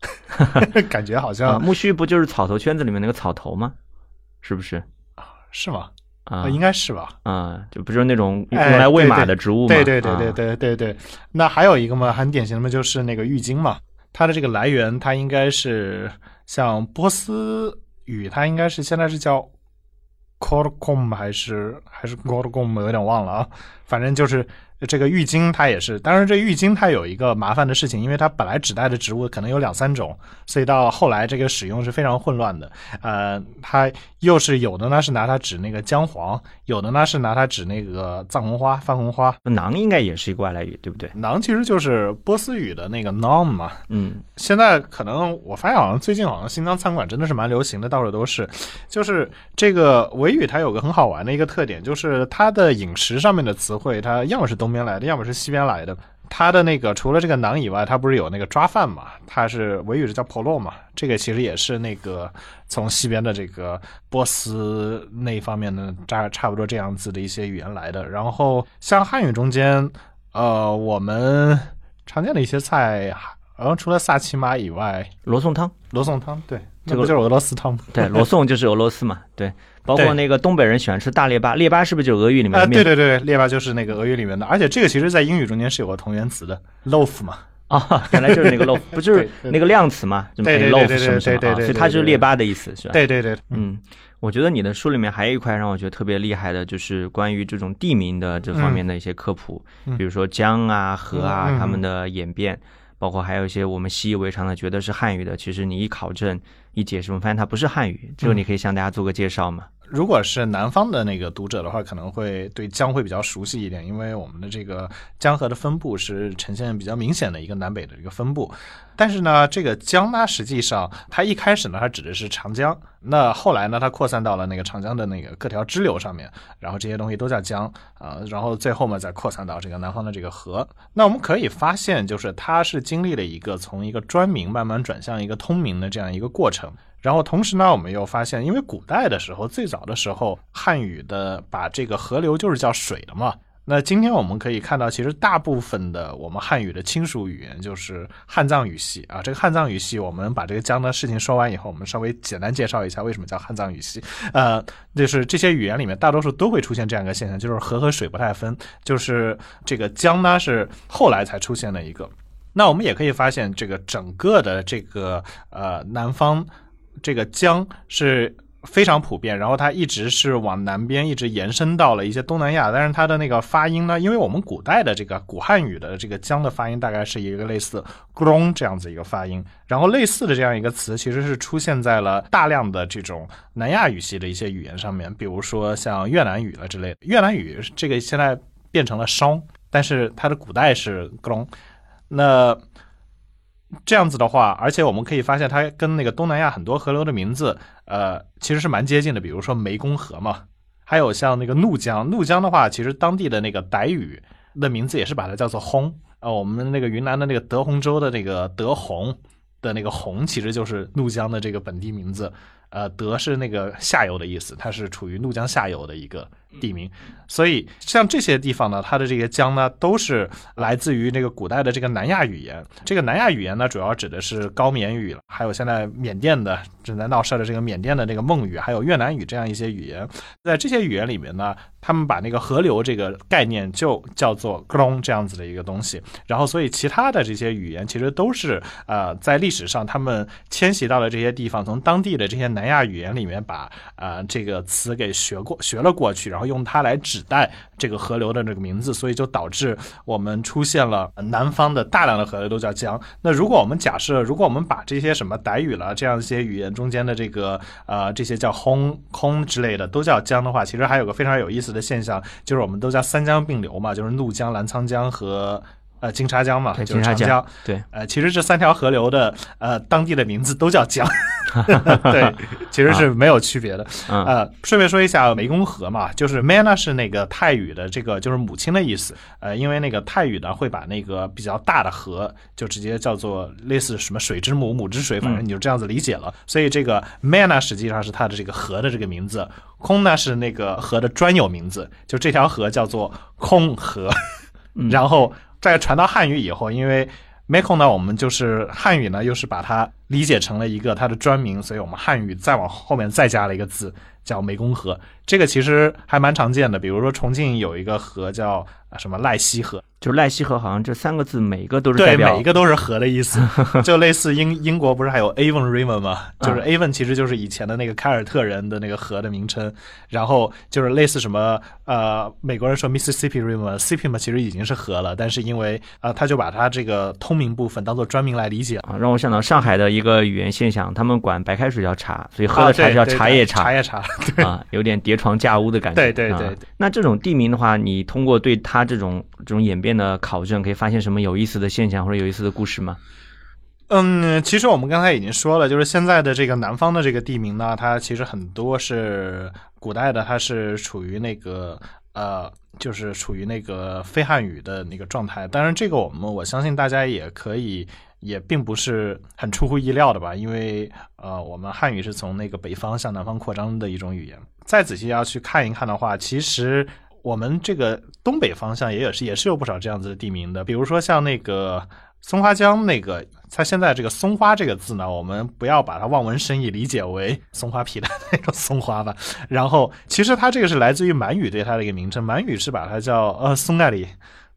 感觉好啊，像木须不就是草头圈子里面那个草头吗？是不是是吗？啊呃？应该是吧。啊，就不就是那种用哎来喂马的植物吗？对对对对啊，对对对。那还有一个嘛，很典型的嘛，就是那个浴巾嘛，它的这个来源，它应该是像波斯雨，它应该是现在是叫 c o r c o m 还是还是 c o r c o m 我有点忘了啊，反正就是。这个浴巾它也是，当然这浴巾它有一个麻烦的事情，因为它本来指代的植物可能有两三种，所以到后来这个使用是非常混乱的。呃，它又是有的呢是拿它指那个姜黄，有的呢是拿它指那个藏红花、番红花。馕应该也是一个外来语，对不对？馕其实就是波斯语的那个 nom 嘛。嗯，现在可能我发现好像最近好像新疆餐馆真的是蛮流行的，到处都是。就是这个维语它有个很好玩的一个特点，就是它的饮食上面的词汇，它要么是东边来的，要么是西边来的。它的那个除了这个馕以外，它不是有那个抓饭嘛？它是维语是叫 polo 嘛？这个其实也是那个从西边的这个波斯那一方面的差差不多这样子的一些语言来的。然后像汉语中间，呃，我们常见的一些菜，然后除了萨其马以外，罗宋汤，罗宋汤，对，这个不就是俄罗斯汤吗？对，罗宋就是俄罗斯嘛，对，包括那个东北人喜欢吃大列巴，列巴是不是就是俄语里面啊、的面？对对对，列巴就是那个俄语里面的，而且这个其实在英语中间是有个同源词的，loaf 嘛。啊，原来就是那个 loaf，不就是那个量词嘛？就对对 loaf 对对什么什么啊，对对对所以它就是列巴的意思，是吧？对对对，嗯，我觉得你的书里面还有一块让我觉得特别厉害的，就是关于这种地名的这方面的一些科普，嗯比如说江啊、河啊，嗯嗯它们的演变，包括还有一些我们习以为常的觉得是汉语的，其实你一考证、一解释，我们发现它不是汉语。这个你可以向大家做个介绍吗？如果是南方的那个读者的话，可能会对江会比较熟悉一点，因为我们的这个江河的分布是呈现比较明显的一个南北的一个分布。但是呢，这个江呢，实际上它一开始呢，它指的是长江，那后来呢，它扩散到了那个长江的那个各条支流上面，然后这些东西都叫江啊、然后最后嘛，再扩散到这个南方的这个河。那我们可以发现，就是它是经历了一个从一个专名慢慢转向一个通名的这样一个过程。然后同时呢，我们又发现，因为古代的时候，最早的时候，汉语的把这个河流就是叫水的嘛。那今天我们可以看到，其实大部分的我们汉语的亲属语言就是汉藏语系啊。这个汉藏语系，我们把这个江的事情说完以后，我们稍微简单介绍一下为什么叫汉藏语系。呃，就是这些语言里面大多数都会出现这样一个现象，就是河和水不太分，就是这个江呢是后来才出现的一个。那我们也可以发现，这个整个的这个呃南方。这个江是非常普遍，然后它一直是往南边一直延伸到了一些东南亚，但是它的那个发音呢，因为我们古代的这个古汉语的这个江的发音大概是一个类似 “gong” 这样子一个发音，然后类似的这样一个词其实是出现在了大量的这种南亚语系的一些语言上面，比如说像越南语了之类的。越南语这个现在变成了商，但是它的古代是 “gong”，那。这样子的话，而且我们可以发现，它跟那个东南亚很多河流的名字，呃，其实是蛮接近的。比如说湄公河嘛，还有像那个怒江，怒江的话，其实当地的那个傣语的名字也是把它叫做轰。呃，我们那个云南的那个德宏州的那个德宏的那个红，其实就是怒江的这个本地名字。呃，德是那个下游的意思，它是处于怒江下游的一个地名，所以像这些地方呢，它的这些江呢，都是来自于那个古代的这个南亚语言。这个南亚语言呢，主要指的是高棉语，还有现在缅甸的正在闹事的这个缅甸的这个孟语，还有越南语这样一些语言。在这些语言里面呢，他们把那个河流这个概念就叫做“格隆”这样子的一个东西。然后，所以其他的这些语言其实都是呃，在历史上他们迁徙到了这些地方，从当地的这些南。亚语言里面把呃这个词给学过学了过去，然后用它来指代这个河流的这个名字，所以就导致我们出现了南方的大量的河流都叫江。那如果我们假设，如果我们把这些什么傣语了这样一些语言中间的这个呃这些叫轰空之类的都叫江的话，其实还有个非常有意思的现象，就是我们都叫三江并流嘛，就是怒江、澜沧江和。呃，金沙江嘛，就是长江。对，呃，其实这三条河流的呃当地的名字都叫江，对，其实是没有区别的。呃，顺便说一下湄公河嘛，就是 mana 是那个泰语的这个就是母亲的意思。呃，因为那个泰语呢会把那个比较大的河就直接叫做类似什么水之母、母之水，反正你就这样子理解了。所以这个 mana 实际上是它的这个河的这个名字，空呢是那个河的专有名字，就这条河叫做空河，然后。在传到汉语以后，因为 Mako 呢，我们就是汉语呢，又是把它理解成了一个它的专名，所以我们汉语再往后面再加了一个字，叫湄公河。这个其实还蛮常见的，比如说重庆有一个河叫什么赖溪河。就是赖溪河，好像这三个字每一个都是对，每一个都是河的意思，就类似英英国不是还有 Avon River 吗？就是 Avon 其实就是以前的那个凯尔特人的那个河的名称，然后就是类似什么呃，美国人说 Mississippi River，Mississippi 嘛其实已经是河了，但是因为啊，他就把它这个通名部分当做专名来理解啊，让我想到上海的一个语言现象，他们管白开水叫茶，所以喝的茶叫茶叶茶，茶叶茶 啊，有点叠床架屋的感觉。对对对。那这种地名的话，你通过对它这种这种演变的考证，可以。发现什么有意思的现象或者有意思的故事吗？嗯，其实我们刚才已经说了，就是现在的这个南方的这个地名呢，它其实很多是古代的，它是处于那个呃，就是处于那个非汉语的那个状态。当然，这个我们我相信大家也可以，也并不是很出乎意料的吧，因为呃，我们汉语是从那个北方向南方扩张的一种语言。再仔细要去看一看的话，其实。我们这个东北方向也有是也是有不少这样子的地名的，比如说像那个松花江那个，它现在这个松花这个字呢，我们不要把它望文生义理解为松花皮的 那种松花吧。然后其实它这个是来自于满语对它的一个名称，满语是把它叫呃松那里，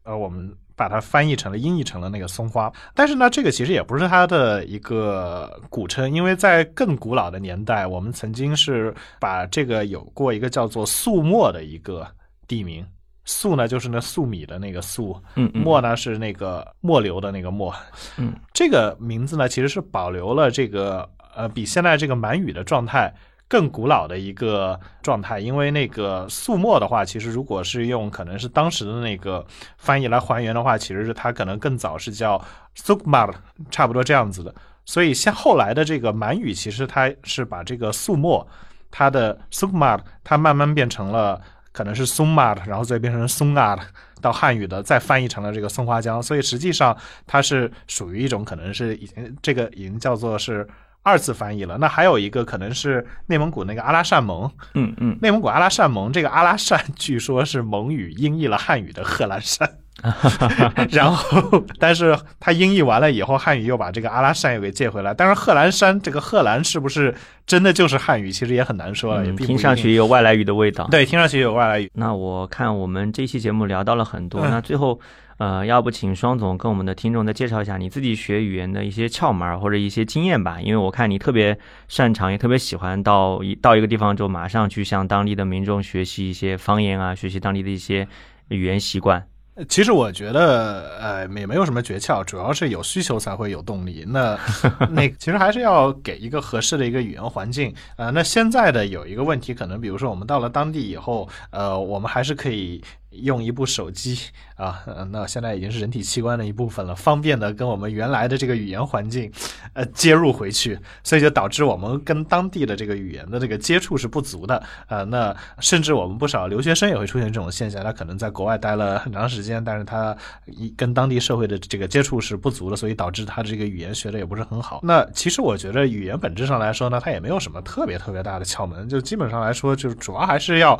呃我们把它翻译成了音译成了那个松花。但是呢，这个其实也不是它的一个古称，因为在更古老的年代，我们曾经是把这个有过一个叫做粟末的一个。地名粟呢，就是那粟米的那个粟，嗯，墨呢是那个末流的那个末，嗯，这个名字呢其实是保留了这个呃比现在这个满语的状态更古老的一个状态，因为那个素墨的话，其实如果是用可能是当时的那个翻译来还原的话，其实是它可能更早是叫 sukmar，差不多这样子的，所以像后来的这个满语，其实它是把这个素墨它的 sukmar，它慢慢变成了。可能是松马的，然后再变成松啊的，到汉语的再翻译成了这个松花江，所以实际上它是属于一种可能是已经这个已经叫做是二次翻译了。那还有一个可能是内蒙古那个阿拉善盟，嗯嗯，内蒙古阿拉善盟这个阿拉善据说是蒙语音译了汉语的贺兰山。然后，但是他音译完了以后，汉语又把这个阿拉善又给借回来。但是贺兰山这个贺兰是不是真的就是汉语，其实也很难说了。也听上去有外来语的味道。对，听上去有外来语。那我看我们这期节目聊到了很多，那最后，呃，要不请双总跟我们的听众再介绍一下你自己学语言的一些窍门或者一些经验吧？因为我看你特别擅长，也特别喜欢到一到一个地方就，马上去向当地的民众学习一些方言啊，学习当地的一些语言习惯。其实我觉得，呃，也没有什么诀窍，主要是有需求才会有动力。那 那其实还是要给一个合适的一个语言环境。呃，那现在的有一个问题，可能比如说我们到了当地以后，呃，我们还是可以用一部手机 啊，那现在已经是人体器官的一部分了，方便的跟我们原来的这个语言环境，呃，接入回去，所以就导致我们跟当地的这个语言的这个接触是不足的，啊，那甚至我们不少留学生也会出现这种现象，他可能在国外待了很长时间，但是他一跟当地社会的这个接触是不足的，所以导致他这个语言学的也不是很好。那其实我觉得语言本质上来说呢，它也没有什么特别特别大的窍门，就基本上来说，就是主要还是要。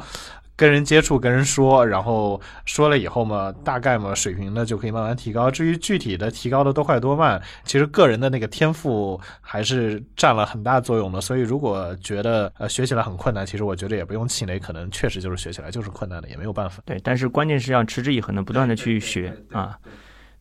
跟人接触，跟人说，然后说了以后嘛，大概嘛水平呢就可以慢慢提高。至于具体的提高的多快多慢，其实个人的那个天赋还是占了很大作用的。所以如果觉得呃学起来很困难，其实我觉得也不用气馁，可能确实就是学起来就是困难的，也没有办法。对，但是关键是要持之以恒的不断的去学啊。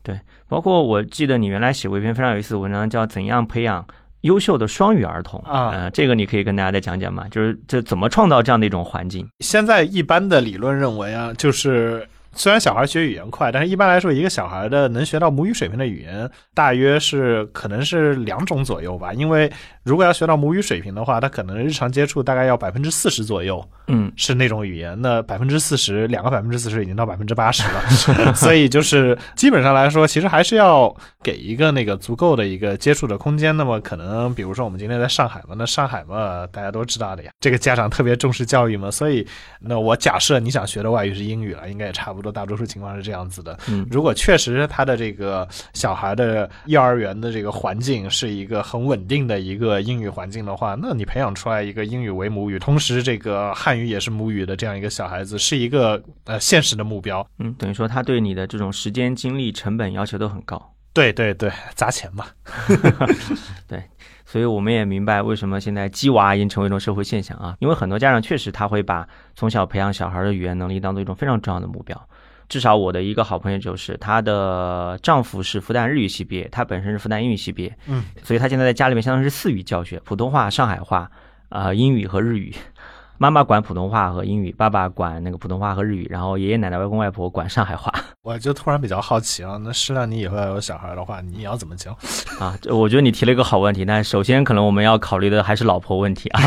对，包括我记得你原来写过一篇非常有意思的文章，叫《怎样培养》。优秀的双语儿童啊，呃，这个你可以跟大家再讲讲嘛，就是这怎么创造这样的一种环境？现在一般的理论认为啊，就是虽然小孩学语言快，但是一般来说，一个小孩的能学到母语水平的语言，大约是可能是两种左右吧，因为。如果要学到母语水平的话，他可能日常接触大概要百分之四十左右，嗯，是那种语言。那百分之四十，两个百分之四十已经到百分之八十了，所以就是基本上来说，其实还是要给一个那个足够的一个接触的空间。那么可能，比如说我们今天在上海嘛，那上海嘛，大家都知道的呀，这个家长特别重视教育嘛，所以那我假设你想学的外语是英语了，应该也差不多，大多数情况是这样子的。嗯，如果确实他的这个小孩的幼儿园的这个环境是一个很稳定的一个。英语环境的话，那你培养出来一个英语为母语，同时这个汉语也是母语的这样一个小孩子，是一个呃现实的目标。嗯，等于说他对你的这种时间、精力、成本要求都很高。对对对，砸钱嘛。对，所以我们也明白为什么现在鸡娃已经成为一种社会现象啊，因为很多家长确实他会把从小培养小孩的语言能力当做一种非常重要的目标。至少我的一个好朋友就是，她的丈夫是复旦日语系毕业，她本身是复旦英语系毕业，嗯，所以她现在在家里面相当于是四语教学，普通话、上海话、啊英语和日语。妈妈管普通话和英语，爸爸管那个普通话和日语，然后爷爷奶奶、外公外婆管上海话。我就突然比较好奇啊，那师亮，你以后要有小孩的话，你要怎么教 啊？我觉得你提了一个好问题，但首先可能我们要考虑的还是老婆问题啊。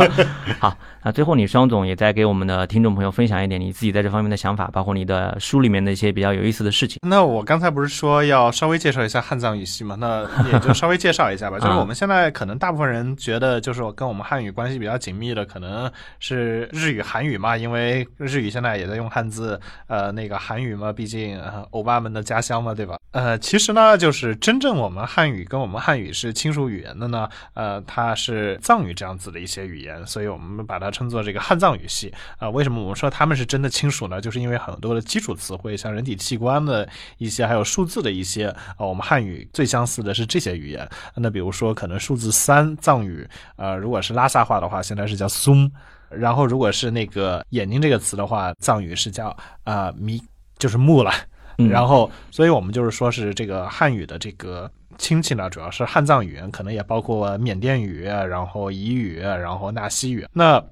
好，那最后你双总也在给我们的听众朋友分享一点你自己在这方面的想法，包括你的书里面的一些比较有意思的事情。那我刚才不是说要稍微介绍一下汉藏语系吗？那也就稍微介绍一下吧。就是我们现在可能大部分人觉得，就是跟我们汉语关系比较紧密的，可能是日。语、韩语嘛，因为日语现在也在用汉字，呃，那个韩语嘛，毕竟欧巴们的家乡嘛，对吧？呃，其实呢，就是真正我们汉语跟我们汉语是亲属语言的呢，呃，它是藏语这样子的一些语言，所以我们把它称作这个汉藏语系。啊，为什么我们说他们是真的亲属呢？就是因为很多的基础词汇，像人体器官的一些，还有数字的一些，啊，我们汉语最相似的是这些语言。那比如说，可能数字三，藏语，呃，如果是拉萨话的话，现在是叫松。然后，如果是那个眼睛这个词的话，藏语是叫啊咪，就是目了。然后，所以我们就是说是这个汉语的这个亲戚呢，主要是汉藏语言，可能也包括缅甸语，然后彝语，然后纳西语。那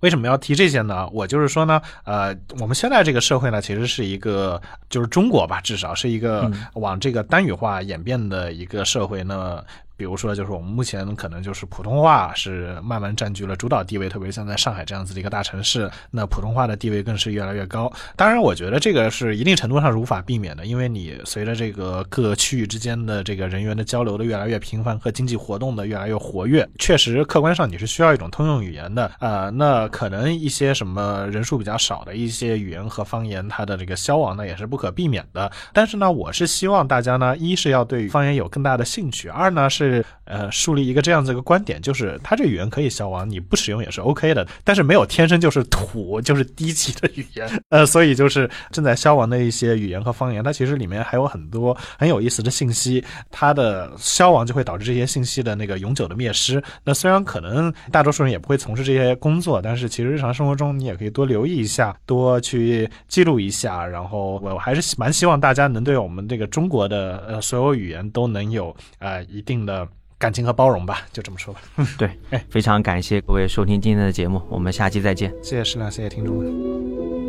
为什么要提这些呢？我就是说呢，呃，我们现在这个社会呢，其实是一个，就是中国吧，至少是一个往这个单语化演变的一个社会。那比如说，就是我们目前可能就是普通话是慢慢占据了主导地位，特别像在上海这样子的一个大城市，那普通话的地位更是越来越高。当然，我觉得这个是一定程度上是无法避免的，因为你随着这个各区域之间的这个人员的交流的越来越频繁和经济活动的越来越活跃，确实客观上你是需要一种通用语言的呃。那可能一些什么人数比较少的一些语言和方言，它的这个消亡呢也是不可避免的。但是呢，我是希望大家呢，一是要对方言有更大的兴趣，二呢是。是呃，树立一个这样子一个观点，就是它这语言可以消亡，你不使用也是 OK 的。但是没有天生就是土，就是低级的语言。呃，所以就是正在消亡的一些语言和方言，它其实里面还有很多很有意思的信息。它的消亡就会导致这些信息的那个永久的灭失。那虽然可能大多数人也不会从事这些工作，但是其实日常生活中你也可以多留意一下，多去记录一下。然后我还是蛮希望大家能对我们这个中国的呃所有语言都能有呃一定的。感情和包容吧，就这么说吧。对，哎，非常感谢各位收听今天的节目，我们下期再见。谢谢石亮，谢谢听众们。